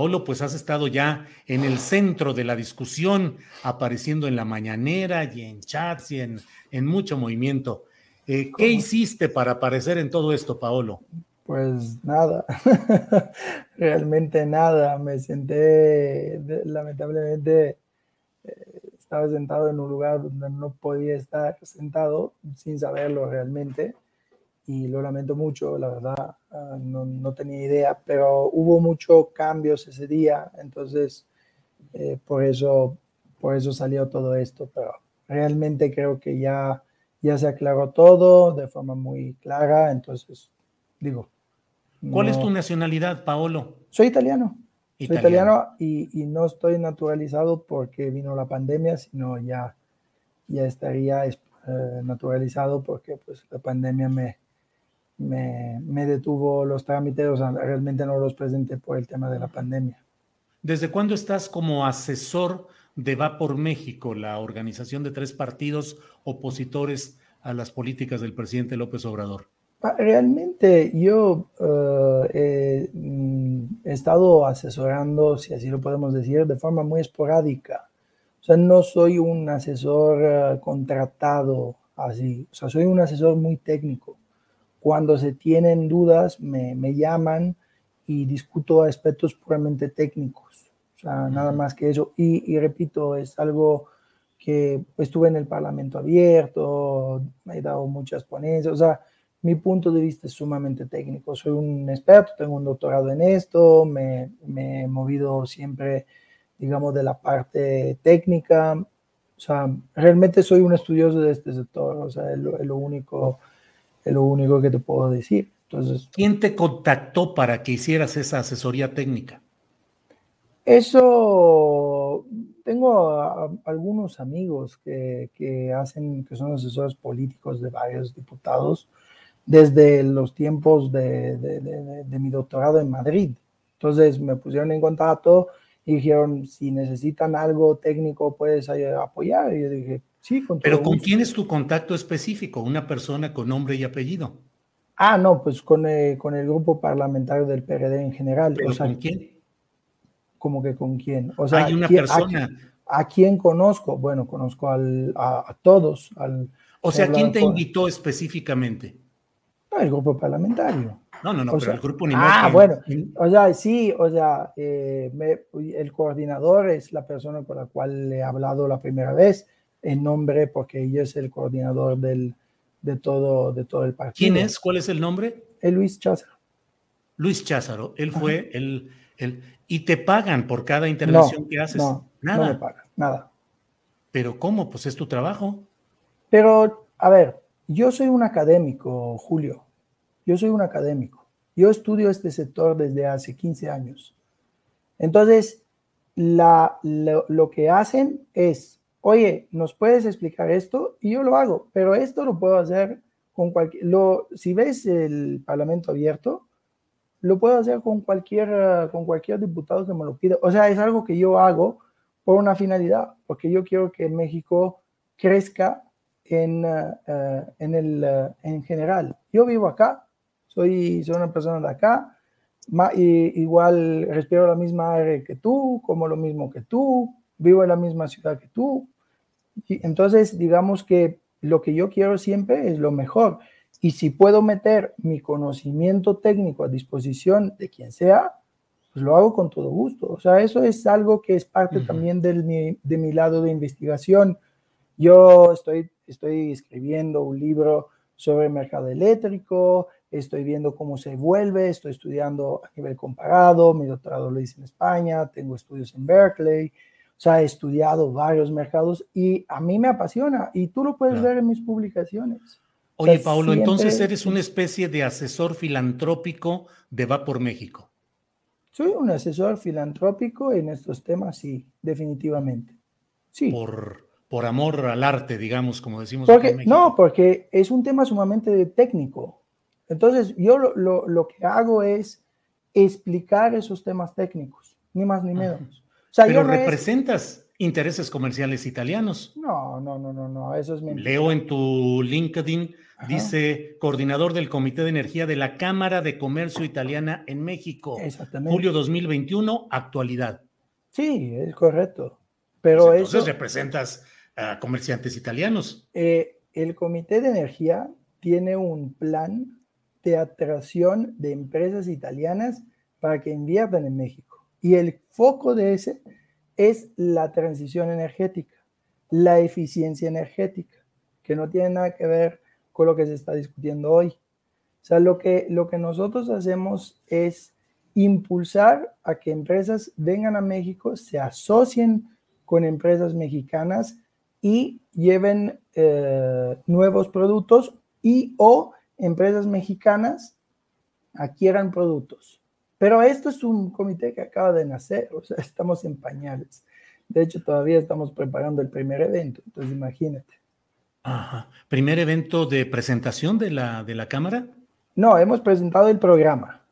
Paolo, pues has estado ya en el centro de la discusión, apareciendo en la mañanera y en chats y en, en mucho movimiento. Eh, ¿Qué hiciste para aparecer en todo esto, Paolo? Pues nada, realmente nada. Me senté, lamentablemente, eh, estaba sentado en un lugar donde no podía estar sentado sin saberlo realmente y lo lamento mucho, la verdad, uh, no, no, tenía idea, pero hubo muchos cambios ese día, entonces eh, por, eso, por eso salió todo esto, pero realmente creo que ya, ya se aclaró todo de forma muy clara, entonces digo. ¿Cuál no, es tu nacionalidad, Paolo? Soy italiano. italiano. Soy italiano y, y, no estoy naturalizado porque vino la pandemia, sino ya, ya estaría eh, naturalizado porque pues, la pandemia me, me, me, detuvo los trámites, o sea, realmente no los presenté por el tema de la pandemia. ¿Desde cuándo estás como asesor de Va por México, la organización de tres partidos opositores a las políticas del presidente López Obrador? Realmente yo uh, he, he, estado asesorando, si así lo podemos decir, de forma muy esporádica. O sea, no soy un asesor uh, contratado así, o sea, soy un asesor muy técnico. Cuando se tienen dudas, me, me llaman y discuto aspectos puramente técnicos. O sea, nada más que eso. Y, y, repito, es algo que estuve en el Parlamento abierto, me he dado muchas ponencias. O sea, mi punto de vista es sumamente técnico. Soy un experto, tengo un doctorado en esto, me, me he movido siempre, digamos, de la parte técnica. O sea, realmente soy un estudioso de este sector. O sea, es lo, es lo único es lo único que te puedo decir. Entonces, ¿Quién te contactó para que hicieras esa asesoría técnica? Eso, tengo a, a algunos amigos que, que, hacen, que son asesores políticos de varios diputados desde los tiempos de, de, de, de mi doctorado en Madrid. Entonces me pusieron en contacto y dijeron, si necesitan algo técnico, puedes apoyar. Y yo dije, Sí, con Pero ¿con gusto. quién es tu contacto específico? ¿Una persona con nombre y apellido? Ah, no, pues con, eh, con el grupo parlamentario del PRD en general. ¿Pero o sea, con quién? ¿Cómo que con quién? O sea, Hay una ¿quién, persona. A, ¿A, quién conozco? Bueno, conozco al, a, a, todos. Al, o sea, ¿quién te invitó específicamente? No, el grupo parlamentario. No, no, no, o pero sea, el grupo ni Ah, que, bueno, o sea, sí, o sea, eh, me, el coordinador es la persona con la cual he hablado la primera vez en nombre porque ella es el coordinador del, de, todo, de todo el partido. ¿Quién es? ¿Cuál es el nombre? El Luis Cházaro. Luis Cházaro, él fue el, el... ¿Y te pagan por cada intervención no, que haces? No, nada. No me pagan, nada. ¿Pero cómo? Pues es tu trabajo. Pero, a ver, yo soy un académico, Julio. Yo soy un académico. Yo estudio este sector desde hace 15 años. Entonces, la, lo, lo que hacen es oye, ¿nos puedes explicar esto? Y yo lo hago, pero esto lo puedo hacer con cualquier, lo, si ves el Parlamento abierto, lo puedo hacer con cualquier, con cualquier diputado que me lo pida. O sea, es algo que yo hago por una finalidad, porque yo quiero que México crezca en, uh, en, el, uh, en general. Yo vivo acá, soy, soy una persona de acá, igual respiro la misma aire que tú, como lo mismo que tú, vivo en la misma ciudad que tú. Y entonces, digamos que lo que yo quiero siempre es lo mejor. Y si puedo meter mi conocimiento técnico a disposición de quien sea, pues lo hago con todo gusto. O sea, eso es algo que es parte también del, de mi lado de investigación. Yo estoy, estoy escribiendo un libro sobre el mercado eléctrico, estoy viendo cómo se vuelve, estoy estudiando a nivel comparado, mi doctorado lo hice en España, tengo estudios en Berkeley, o sea, he estudiado varios mercados y a mí me apasiona y tú lo puedes ver en mis publicaciones. Oye, Paulo, entonces eres una especie de asesor filantrópico de Va por México. Soy un asesor filantrópico en estos temas, sí, definitivamente. Sí. Por, por amor al arte, digamos, como decimos. Porque, no, porque es un tema sumamente técnico. Entonces, yo lo, lo, que hago es explicar esos temas técnicos, ni más ni menos. O sea, Pero representas intereses comerciales italianos. No, no, no, no, no, eso es mentira. Leo en tu LinkedIn, dice coordinador del Comité de Energía de la Cámara de Comercio Italiana en México. Exactamente. Julio 2021, actualidad. Sí, es correcto. Pero pues entonces representas a comerciantes italianos. Eh, el Comité de Energía tiene un plan de atracción de empresas italianas para que inviertan en México. Y el foco de ese es la transición energética, la eficiencia energética, que no tiene nada que ver con lo que se está discutiendo hoy. O sea, lo que, lo que nosotros hacemos es impulsar a que empresas vengan a México, se asocien con empresas mexicanas y lleven eh, nuevos productos y o empresas mexicanas adquieran productos. Pero esto es un comité que acaba de nacer, o sea, estamos en pañales. De hecho, todavía estamos preparando el primer evento, entonces imagínate. Ajá. ¿Primer evento de presentación de la, de la Cámara? No, hemos presentado el programa.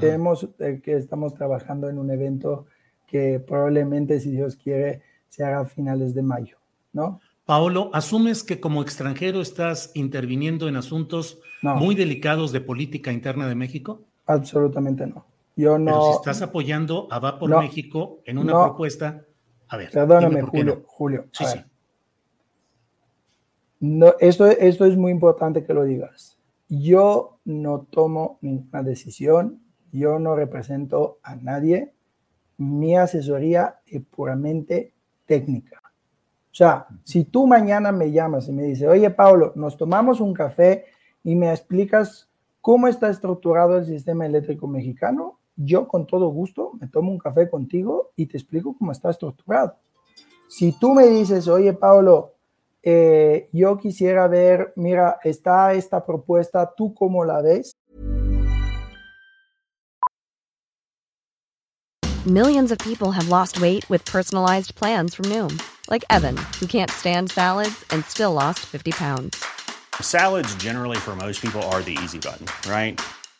Tenemos, eh, que estamos trabajando en un evento que probablemente, si Dios quiere, se haga a finales de mayo, ¿no? Paolo, ¿asumes que como extranjero estás interviniendo en asuntos muy delicados de política interna de México? Absolutamente no. Yo no. Pero si estás apoyando a Va por México en una propuesta. A ver. Perdóname, Julio. Julio. Sí, sí. No, esto, esto es muy importante que lo digas. Yo no tomo ninguna decisión, yo no represento a nadie. Mi asesoría es puramente técnica. O sea, si tú mañana me llamas y me dices, oye, Pablo, nos tomamos un café y me explicas cómo está estructurado el sistema eléctrico mexicano, yo con todo gusto me tomo un café contigo y te explico cómo está estructurado. Si tú me dices, oye, Pablo, eh, yo quisiera ver, mira, está esta propuesta, ¿tú cómo la ves? Millions of people have lost weight with personalized plans from Noom, like Evan, who can't stand salads and still lost 50 pounds. Salads generally for most people are the easy button, right?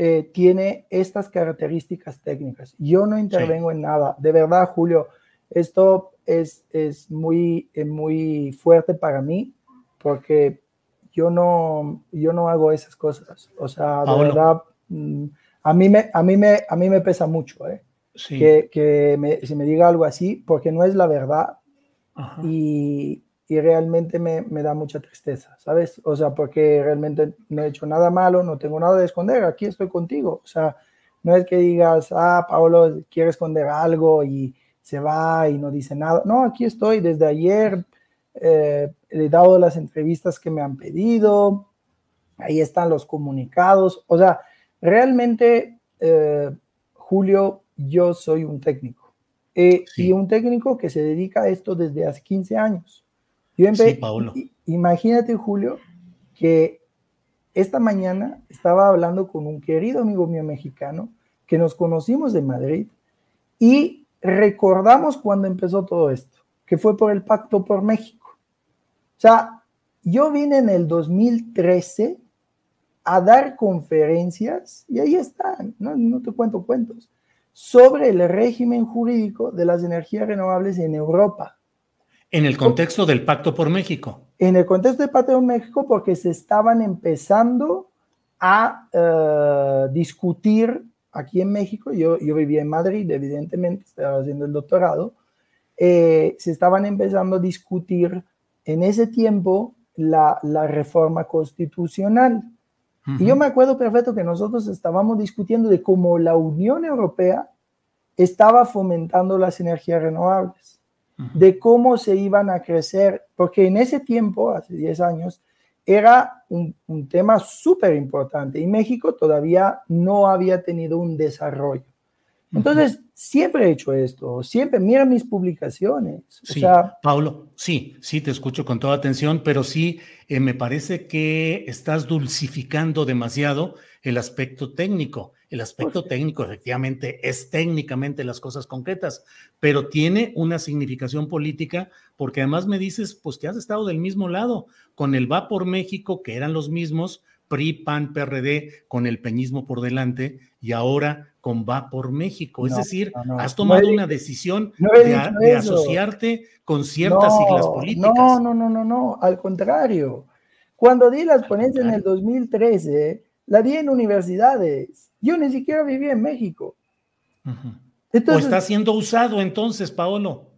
Eh, tiene estas características técnicas. Yo no intervengo en nada. De verdad, Julio, esto es, es muy, eh, muy fuerte para mí porque yo no, yo no hago esas cosas. O sea, de verdad, mm, a mí me, a mí me, a mí me pesa mucho ¿eh? que, que me, se me diga algo así porque no es la verdad. Y, y realmente me, me, da mucha tristeza, ¿sabes? O sea, porque realmente no he hecho nada malo, no tengo nada de esconder, aquí estoy contigo. O sea, no es que digas, ah, Pablo quiere esconder algo y se va y no dice nada. No, aquí estoy desde ayer, eh, he dado las entrevistas que me han pedido, ahí están los comunicados. O sea, realmente, eh, Julio, yo soy un técnico. Eh, y un técnico que se dedica a esto desde hace 15 años. Yo sí, Paulo. Imagínate, Julio, que esta mañana estaba hablando con un querido amigo mío mexicano que nos conocimos de Madrid y recordamos cuando empezó todo esto, que fue por el Pacto por México. O sea, yo vine en el 2013 a dar conferencias, y ahí están, no, no te cuento cuentos, sobre el régimen jurídico de las energías renovables en Europa. En el contexto del Pacto por México. En el contexto del Pacto por México, porque se estaban empezando a uh, discutir aquí en México, yo, yo vivía en Madrid, evidentemente, estaba haciendo el doctorado, eh, se estaban empezando a discutir en ese tiempo la, la reforma constitucional. Y yo me acuerdo perfecto que nosotros estábamos discutiendo de cómo la Unión Europea estaba fomentando las energías renovables, de cómo se iban a crecer, porque en ese tiempo, hace 10 años, era un, tema súper importante y México todavía no había tenido un desarrollo. Entonces, siempre he hecho esto, siempre, mira mis publicaciones. Sí, sea, Paulo, sí, sí, te escucho con toda atención, pero sí, eh, me parece que estás dulcificando demasiado el aspecto técnico. El aspecto técnico efectivamente es técnicamente las cosas concretas, pero tiene una significación política porque además me dices, pues que has estado del mismo lado, con el Va por México, que eran los mismos, PRI, PAN, PRD, con el peñismo por delante, y ahora con Va por México. es decir, has tomado una decisión de, asociarte con ciertas siglas políticas. No, no, no, no, no, al contrario. Cuando di las ponencias en el 2013, la di en universidades. Yo ni siquiera vivía en México. entonces, ¿O está siendo usado entonces, Paolo?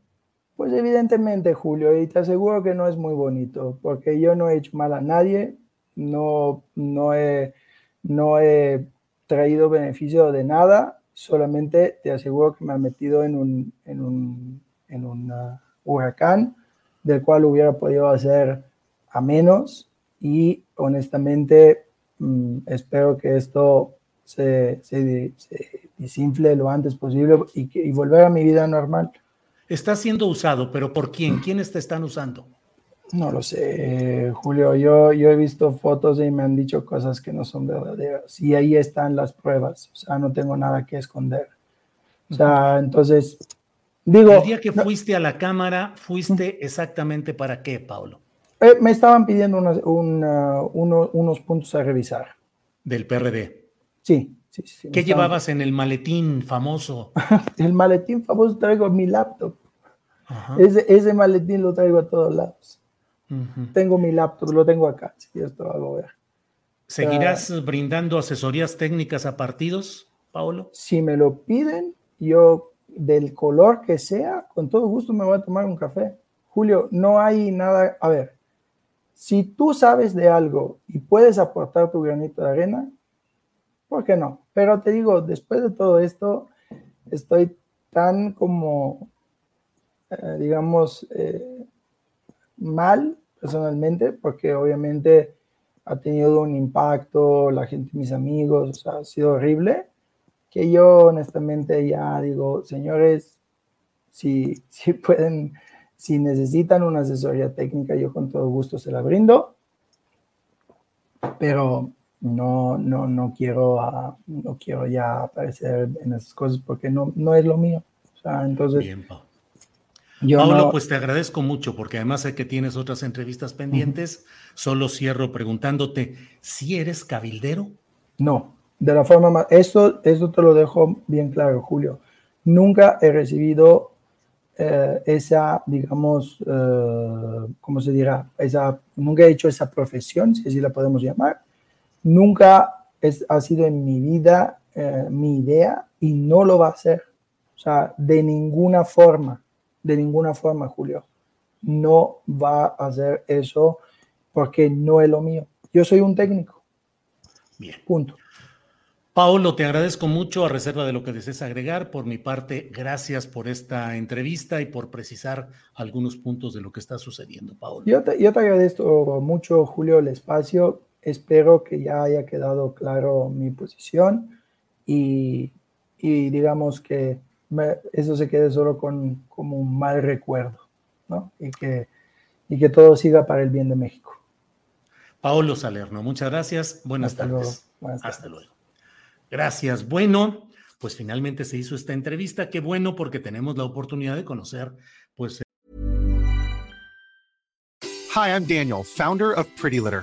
Pues evidentemente, Julio, y te aseguro que no es muy bonito, porque yo no he hecho mal a nadie, no, no, he, no he traído beneficio de nada, solamente te aseguro que me ha metido en un, en un, en un uh, huracán del cual hubiera podido hacer a menos y honestamente mm, espero que esto se, se, desinfle lo antes posible y, y volver a mi vida normal. Está siendo usado, pero ¿por quién? ¿Quiénes te están usando? No lo sé, Julio. Yo, yo he visto fotos y me han dicho cosas que no son verdaderas. Y ahí están las pruebas. O sea, no tengo nada que esconder. O sea, entonces, digo... El día que fuiste a la cámara, ¿fuiste exactamente para qué, Pablo? Eh, me estaban pidiendo unos puntos a revisar. ¿Del PRD? Sí, sí, sí. ¿Qué llevabas en el maletín famoso? el maletín famoso traigo mi laptop. Ese, ese maletín lo traigo a todos lados. Tengo mi laptop, lo tengo acá, si esto lo ver. ¿Seguirás brindando asesorías técnicas a partidos, Paolo? Si me lo piden, yo del color que sea, con todo gusto me voy a tomar un café. Julio, no hay nada, a ver, si tú sabes de algo y puedes aportar tu granito de arena, ¿por qué no? Pero te digo, después de todo esto, estoy tan como, eh, digamos, eh, mal personalmente, porque obviamente ha tenido un impacto, la gente, mis amigos, ha sido horrible, que yo honestamente ya digo, señores, si, si pueden, si necesitan una asesoría técnica, yo con todo gusto se la brindo, pero no, no, no quiero, ah, no quiero ya aparecer en esas cosas porque no, no es lo mío. O sea, entonces, Pablo, pues te agradezco mucho porque además sé que tienes otras entrevistas pendientes. Solo cierro preguntándote, ¿si eres cabildero? No, de la forma más... Esto, esto te lo dejo bien claro, Julio. Nunca he recibido eh, esa, digamos, eh, ¿cómo se dirá? Esa, nunca he hecho esa profesión, si así la podemos llamar. Nunca es, ha sido en mi vida eh, mi idea y no lo va a ser. O sea, de ninguna forma de ninguna forma, Julio. No va a hacer eso porque no es lo mío. Yo soy un técnico. Bien. Punto. Paolo, te agradezco mucho a reserva de lo que desees agregar. Por mi parte, gracias por esta entrevista y por precisar algunos puntos de lo que está sucediendo, Paolo. Yo te, yo te agradezco mucho, Julio, el espacio. Espero que ya haya quedado claro mi posición y, y digamos que me, eso se quede solo con como un mal recuerdo, ¿no? Y que, y que todo siga para el bien de México. Paolo Salerno, muchas gracias. Buenas Hasta tardes. luego. Buenas Hasta tardes. luego. Gracias. Bueno, pues finalmente se hizo esta entrevista. Qué bueno porque tenemos la oportunidad de conocer, pues, Hi, I'm Daniel, founder of Pretty Litter.